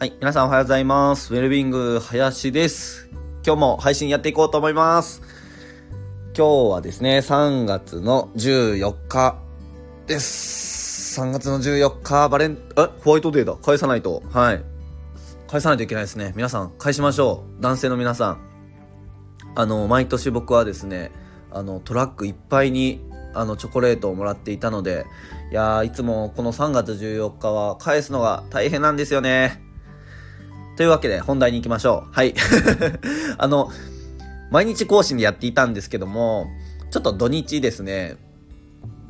はい、皆さんおはようございます。ウェルビング林です。今日も配信やっていこうと思います。今日はですね、3月の14日です。3月の14日、バレン、え、ホワイトデーだ。返さないと。はい。返さないといけないですね。皆さん、返しましょう。男性の皆さん。あの、毎年僕はですね、あの、トラックいっぱいにあのチョコレートをもらっていたのでいやいつもこの3月14日は返すのが大変なんですよねというわけで本題に行きましょうはい あの毎日更新でやっていたんですけどもちょっと土日ですね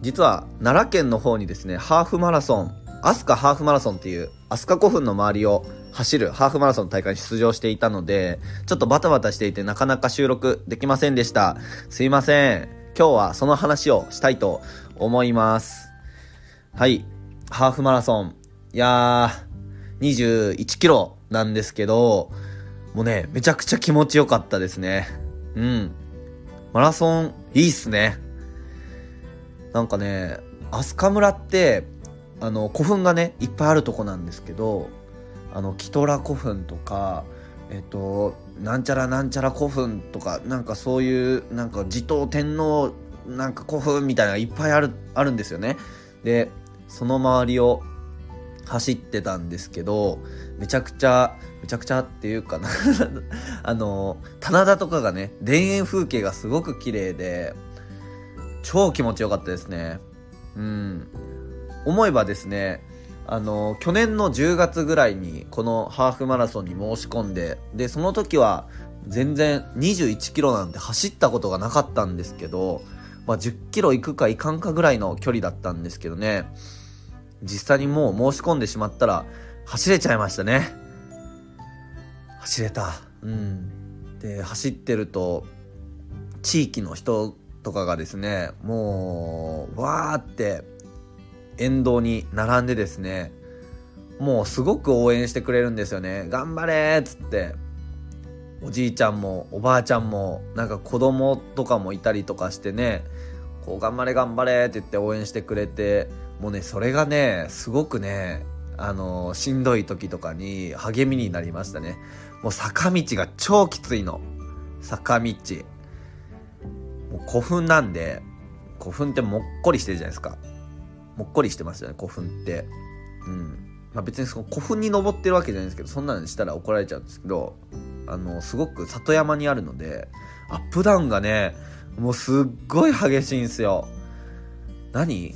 実は奈良県の方にですねハーフマラソン飛鳥ハーフマラソンっていう飛鳥古墳の周りを走るハーフマラソンの大会に出場していたので、ちょっとバタバタしていてなかなか収録できませんでした。すいません。今日はその話をしたいと思います。はい。ハーフマラソン。いやー、21キロなんですけど、もうね、めちゃくちゃ気持ちよかったですね。うん。マラソン、いいっすね。なんかね、飛鳥村って、あの、古墳がね、いっぱいあるとこなんですけど、あの、キトラ古墳とか、えっと、なんちゃらなんちゃら古墳とか、なんかそういう、なんか持統天皇なんか古墳みたいなのがいっぱいある、あるんですよね。で、その周りを走ってたんですけど、めちゃくちゃ、めちゃくちゃっていうかな あの、棚田とかがね、田園風景がすごく綺麗で、超気持ちよかったですね。うん。思えばですね、あの去年の10月ぐらいにこのハーフマラソンに申し込んででその時は全然21キロなんて走ったことがなかったんですけど、まあ、10キロ行くか行かんかぐらいの距離だったんですけどね実際にもう申し込んでしまったら走れちゃいましたね。走れた。うん。で走ってると地域の人とかがですねもうわーって沿道に並んでですねもうすごく応援してくれるんですよね。頑張れっつって。おじいちゃんもおばあちゃんもなんか子供とかもいたりとかしてねこう頑張れ頑張れって言って応援してくれてもうねそれがねすごくねあのしんどい時とかに励みになりましたね。もう坂道が超きついの。坂道。もう古墳なんで古墳ってもっこりしてるじゃないですか。もっこりしてますよね古墳って。うん。まあ別にその古墳に登ってるわけじゃないんですけどそんなのしたら怒られちゃうんですけどあのすごく里山にあるのでアップダウンがねもうすっごい激しいんですよ。何？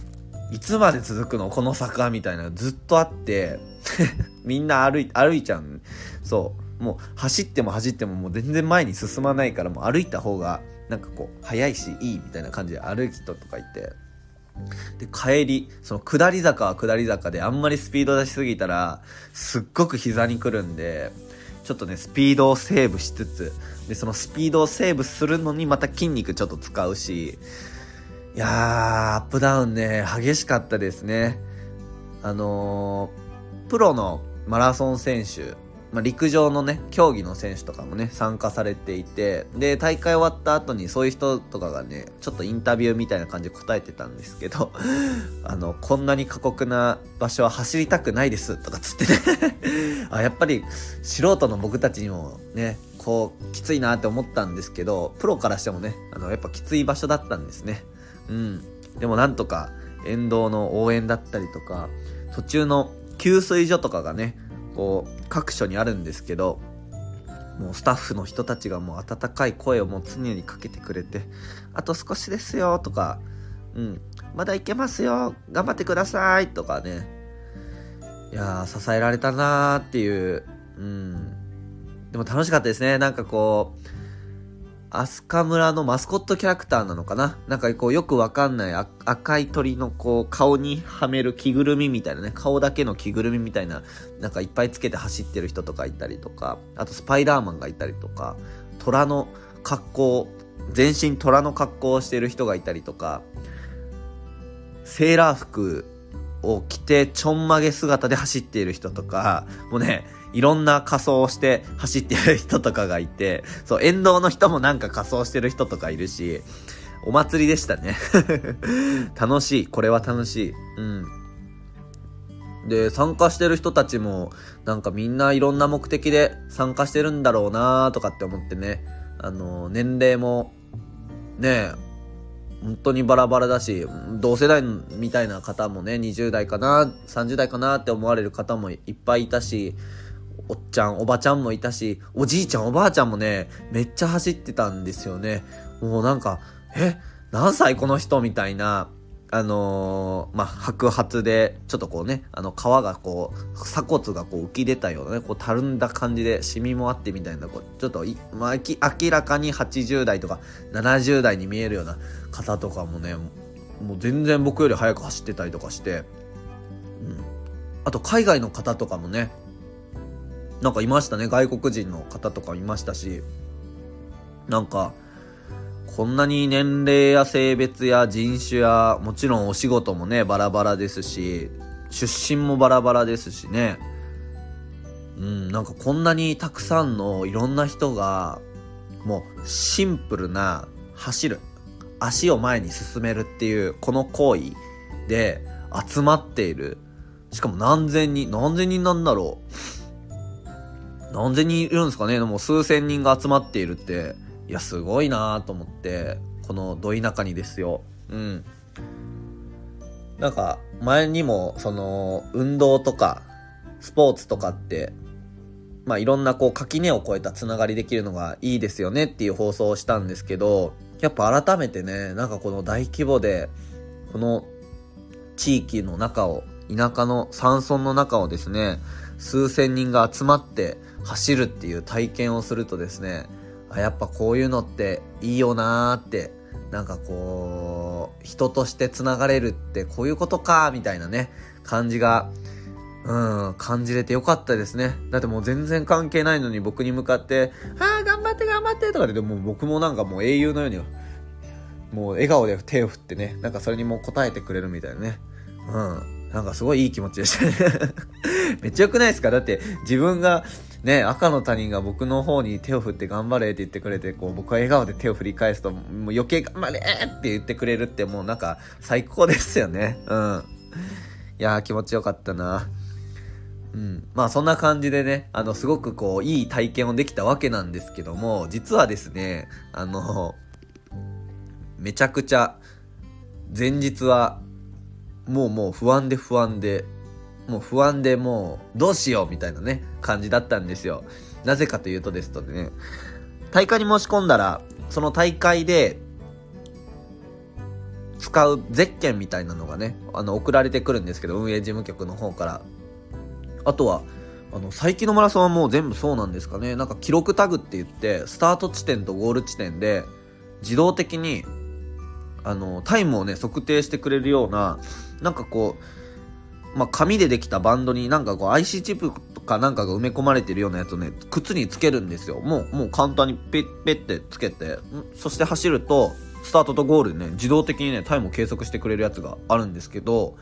いつまで続くのこの坂みたいなずっとあって みんな歩い歩いちゃう。そう。もう走っても走ってももう全然前に進まないからもう歩いた方がなんかこう早いしいいみたいな感じで歩き人とかいて。で、帰り、その下り坂は下り坂であんまりスピード出しすぎたら、すっごく膝に来るんで、ちょっとね、スピードをセーブしつつ、で、そのスピードをセーブするのにまた筋肉ちょっと使うし、いやー、アップダウンね、激しかったですね。あのー、プロのマラソン選手まあ、陸上のね、競技の選手とかもね、参加されていて、で、大会終わった後にそういう人とかがね、ちょっとインタビューみたいな感じで答えてたんですけど、あの、こんなに過酷な場所は走りたくないですとかつってね あ、やっぱり素人の僕たちにもね、こう、きついなって思ったんですけど、プロからしてもね、あの、やっぱきつい場所だったんですね。うん。でもなんとか、沿道の応援だったりとか、途中の給水所とかがね、こう各所にあるんですけどもうスタッフの人たちがもう温かい声をもう常にかけてくれてあと少しですよとかうん。まだいけますよ頑張ってくださいとかね。いやー支えられたなーっていううん。でも楽しかったですね。なんかこう飛鳥村のマスコットキャラクターなのかな？なんかこうよくわかんない赤い鳥のこう顔にはめる着ぐるみみたいなね、顔だけの着ぐるみみたいな、なんかいっぱいつけて走ってる人とかいたりとか、あとスパイダーマンがいたりとか、虎の格好、全身虎の格好をしてる人がいたりとか、セーラー服を着てちょんまげ姿で走っている人とか、もうね、いろんな仮装をして走ってる人とかがいて、そう、沿道の人もなんか仮装してる人とかいるし、お祭りでしたね 楽しい。これは楽しい。うん。で、参加してる人たちも、なんかみんないろんな目的で参加してるんだろうなとかって思ってね、あの、年齢も、ね本当にバラバラだし、同世代みたいな方もね、20代かな、30代かなって思われる方もいっぱいいたし、おっちゃん、おばちゃんもいたし、おじいちゃん、おばあちゃんもね、めっちゃ走ってたんですよね。もうなんか、え、何歳この人みたいな、あのー、まあ、白髪で、ちょっとこうね、あの、皮がこう、鎖骨がこう浮き出たようなね、こう、たるんだ感じで、シミもあってみたいな、こう、ちょっとまあ、明らかに80代とか70代に見えるような方とかもね、もう全然僕より速く走ってたりとかして、うん。あと、海外の方とかもね、なんかいましたね、外国人の方とかいましたし、なんか、こんなに年齢や性別や人種や、もちろんお仕事もね、バラバラですし、出身もバラバラですしね。うん、なんかこんなにたくさんのいろんな人が、もうシンプルな走る。足を前に進めるっていう、この行為で集まっている。しかも何千人、何千人なんだろう。何千人いるんですかねでも数千人が集まっているって、いや、すごいなと思って、このど田舎にですよ。うん。なんか、前にも、その、運動とか、スポーツとかって、まあ、いろんなこう、垣根を越えたつながりできるのがいいですよねっていう放送をしたんですけど、やっぱ改めてね、なんかこの大規模で、この地域の中を、田舎の山村の中をですね、数千人が集まって走るっていう体験をするとですね、あやっぱこういうのっていいよなーってなんかこう人としてつながれるってこういうことかみたいなね感じがうん感じれてよかったですね。だってもう全然関係ないのに僕に向かって「ああ頑張って頑張って」とかでもう僕もなんかもう英雄のようにもう笑顔で手を振ってねなんかそれにも応えてくれるみたいなね。うんなんかすごいいい気持ちでしたね。めっちゃ良くないですか？だって自分がね、赤の他人が僕の方に手を振って頑張れって言ってくれて、こう僕は笑顔で手を振り返すと、もう余計頑張れって言ってくれるってもうなんか最高ですよね。うん。いやー気持ちよかったな。うん。まあそんな感じでね、あのすごくこういい体験をできたわけなんですけども、実はですね、あの、めちゃくちゃ前日はもうもう不安で不安で、もう不安でもうどうしようみたいなね、感じだったんですよ。なぜかというとですとね、大会に申し込んだら、その大会で使うゼッケンみたいなのがね、あの、送られてくるんですけど、運営事務局の方から。あとは、あの、最近のマラソンはもう全部そうなんですかね。なんか記録タグって言って、スタート地点とゴール地点で、自動的に、あの、タイムをね、測定してくれるような、なんかこう、まあ、紙でできたバンドになんかこう IC チップかなんかが埋め込まれてるようなやつをね、靴につけるんですよ。もう、もう簡単にペッペッってつけて、そして走ると、スタートとゴールでね、自動的にね、タイムを計測してくれるやつがあるんですけど、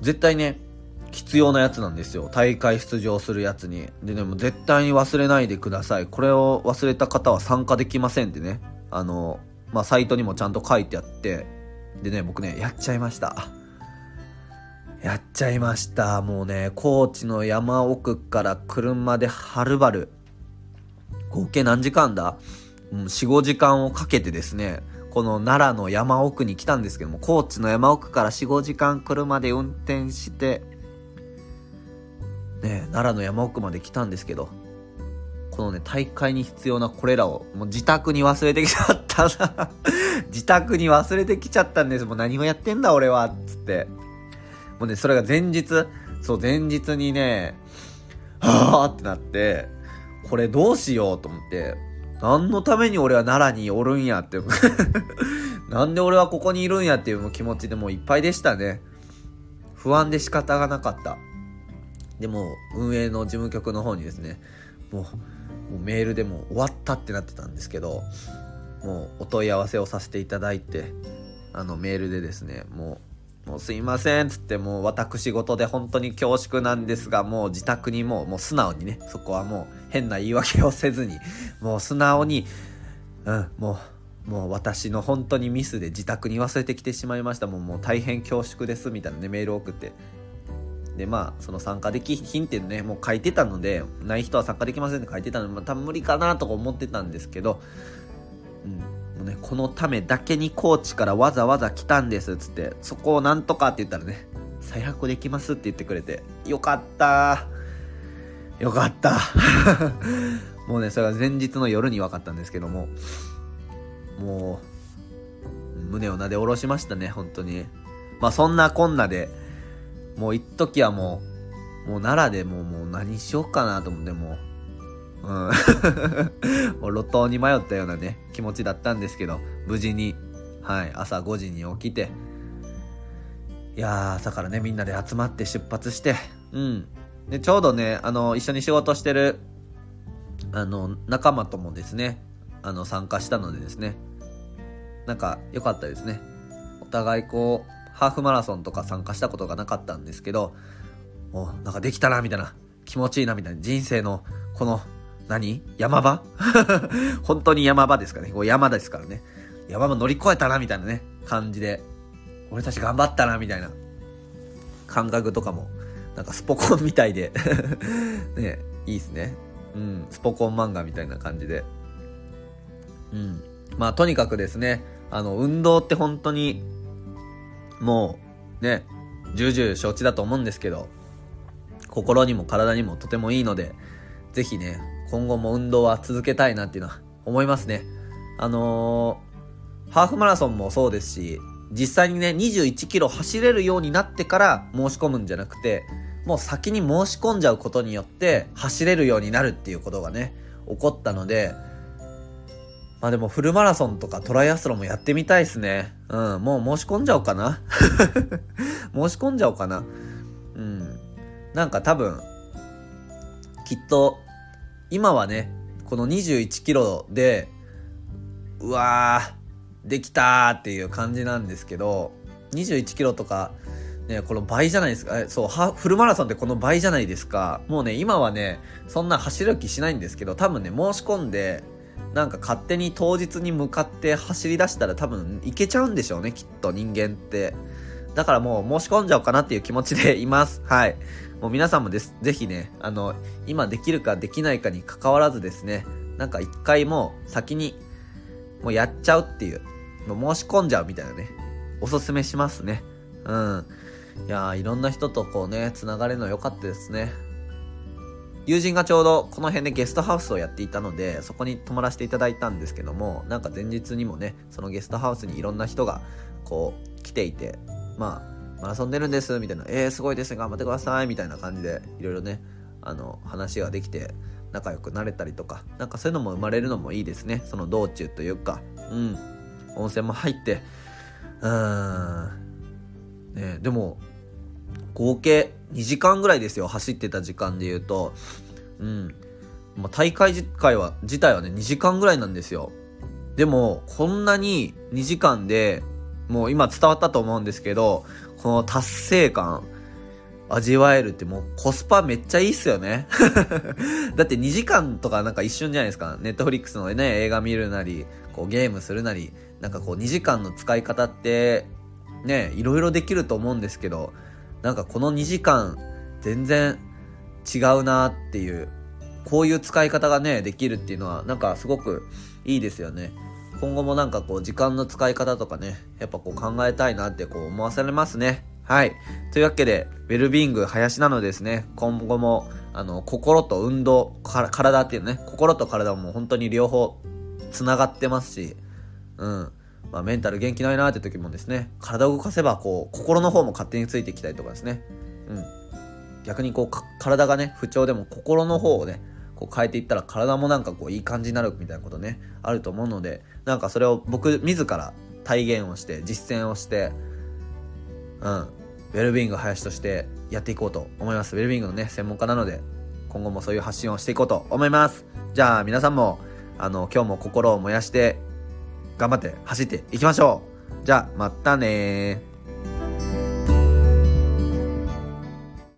絶対ね、必要なやつなんですよ。大会出場するやつに。でね、もう絶対に忘れないでください。これを忘れた方は参加できませんってね。あの、まあ、サイトにもちゃんと書いてあって、でね、僕ね、やっちゃいました。やっちゃいました。もうね、高知の山奥から車ではるばる、合計何時間だ？うん、4、5時間をかけてですね、この奈良の山奥に来たんですけども、高知の山奥から4、5時間車で運転して、ね、奈良の山奥まで来たんですけど、このね、大会に必要なこれらを、もう自宅に忘れてきちゃったな自宅に忘れてきちゃったんです。もう何をやってんだ俺は、つって。もうね、それが前日、そう、前日にね、はぁってなって、これどうしようと思って、何のために俺は奈良におるんやって なんで俺はここにいるんやっていう気持ちでもういっぱいでしたね。不安で仕方がなかった。でも、運営の事務局の方にですね、もう、もうメールでも終わったってなってたんですけど、もうお問い合わせをさせていただいて、あのメールでですね、もうもうすいません、つってもう私事で本当に恐縮なんですが、もう自宅にもう、もう素直にね、そこはもう変な言い訳をせずに、もう素直に、うん、もう、もう私の本当にミスで自宅に忘れてきてしまいました。もうもう大変恐縮です、みたいなね、メールを送って。で、まあ、その参加できひんっていうのね、もう書いてたので、ない人は参加できませんって書いてたので、まあ、多分無理かなとか思ってたんですけど、ね、このためだけに高知からわざわざ来たんですっ、つって、そこをなんとかって言ったらね、再発行できますって言ってくれて、よかったよかった もうね、それが前日の夜に分かったんですけども、もう、胸をなで下ろしましたね、本当に。まあそんなこんなで、もう一時はもう、もう奈良でもうもう何しようかなと思って、もう、うん。う路頭に迷ったようなね、気持ちだったんですけど、無事に、はい、朝5時に起きて、いや、朝からね、みんなで集まって出発して、うん。で、ちょうどね、あの、一緒に仕事してる、あの、仲間ともですね、あの、参加したのでですね、なんか、良かったですね。お互いこう、ハーフマラソンとか参加したことがなかったんですけど、もうなんかできたな、みたいな。気持ちいいな、みたいな。人生の、この、何？山場？本当に山場ですかね。こう山ですからね。山場乗り越えたな、みたいなね、感じで。俺たち頑張ったな、みたいな。感覚とかも、なんかスポコンみたいで ね、いいっすね。うん、スポコン漫画みたいな感じで。うん。まあ、とにかくですね、あの、運動って本当にもうね、重々承知だと思うんですけど、心にも体にもとてもいいので、ぜひね、今後も運動は続けたいなっていうのは思いますね。あのー、ハーフマラソンもそうですし、実際にね、21キロ走れるようになってから申し込むんじゃなくて、もう先に申し込んじゃうことによって走れるようになるっていうことがね、起こったので、まあでもフルマラソンとかトライアスロンもやってみたいですね。うん、もう申し込んじゃおうかな。申し込んじゃおうかな。うん。なんか多分、きっと、今はね、この21キロで、うわー、できたーっていう感じなんですけど、21キロとか、ね、この倍じゃないですか。そう、フルマラソンってこの倍じゃないですか。もうね、今はね、そんな走る気しないんですけど、多分ね、申し込んで、なんか勝手に当日に向かって走り出したら多分いけちゃうんでしょうね、きっと人間って。だからもう申し込んじゃおうかなっていう気持ちでいます。はい。もう皆さんもです。ぜひね、あの、今できるかできないかに関わらずですね、なんか一回もう先にもうやっちゃうっていう、もう申し込んじゃうみたいなね、おすすめしますね。うん。いやー、いろんな人とこうね、繋がれるの良かったですね。友人がちょうどこの辺でゲストハウスをやっていたので、そこに泊まらせていただいたんですけども、なんか前日にもね、そのゲストハウスにいろんな人がこう来ていて、まあ、マラソン出るんです、みたいな、えー、すごいですね、頑張ってください、みたいな感じで、いろいろね、あの、話ができて、仲良くなれたりとか、なんかそういうのも生まれるのもいいですね。その道中というか、うん。温泉も入って、うーん。ねでも、合計2時間ぐらいですよ、走ってた時間で言うと。うん。まあ、大会自体は、自体はね、2時間ぐらいなんですよ。でも、こんなに2時間で、もう今伝わったと思うんですけど、この達成感、味わえるってもうコスパめっちゃいいっすよね。だって2時間とかなんか一瞬じゃないですか。ネットフリックスのね、映画見るなり、こうゲームするなり、なんかこう2時間の使い方って、ね、いろいろできると思うんですけど、なんかこの2時間全然違うなっていう、こういう使い方がね、できるっていうのはなんかすごくいいですよね。今後もなんかこう時間の使い方とかね、やっぱこう考えたいなってこう思わされますね。はい。というわけで、ウェルビーイング林なのですね、今後も、あの、心と運動、体っていうね、心と体も本当に両方繋がってますし、うん。まあ、メンタル元気ないなって時もですね、体を動かせば、こう、心の方も勝手についてきたりとかですね。うん。逆にこう、体がね、不調でも心の方をね、こう変えていったら体もなんかこう、いい感じになるみたいなことね、あると思うので、なんかそれを僕自ら体現をして、実践をして、うん、ウェルビーイング林としてやっていこうと思います。ウェルビーイングのね、専門家なので、今後もそういう発信をしていこうと思います。じゃあ皆さんも、あの、今日も心を燃やして頑張って走っていきましょうじゃあ、またね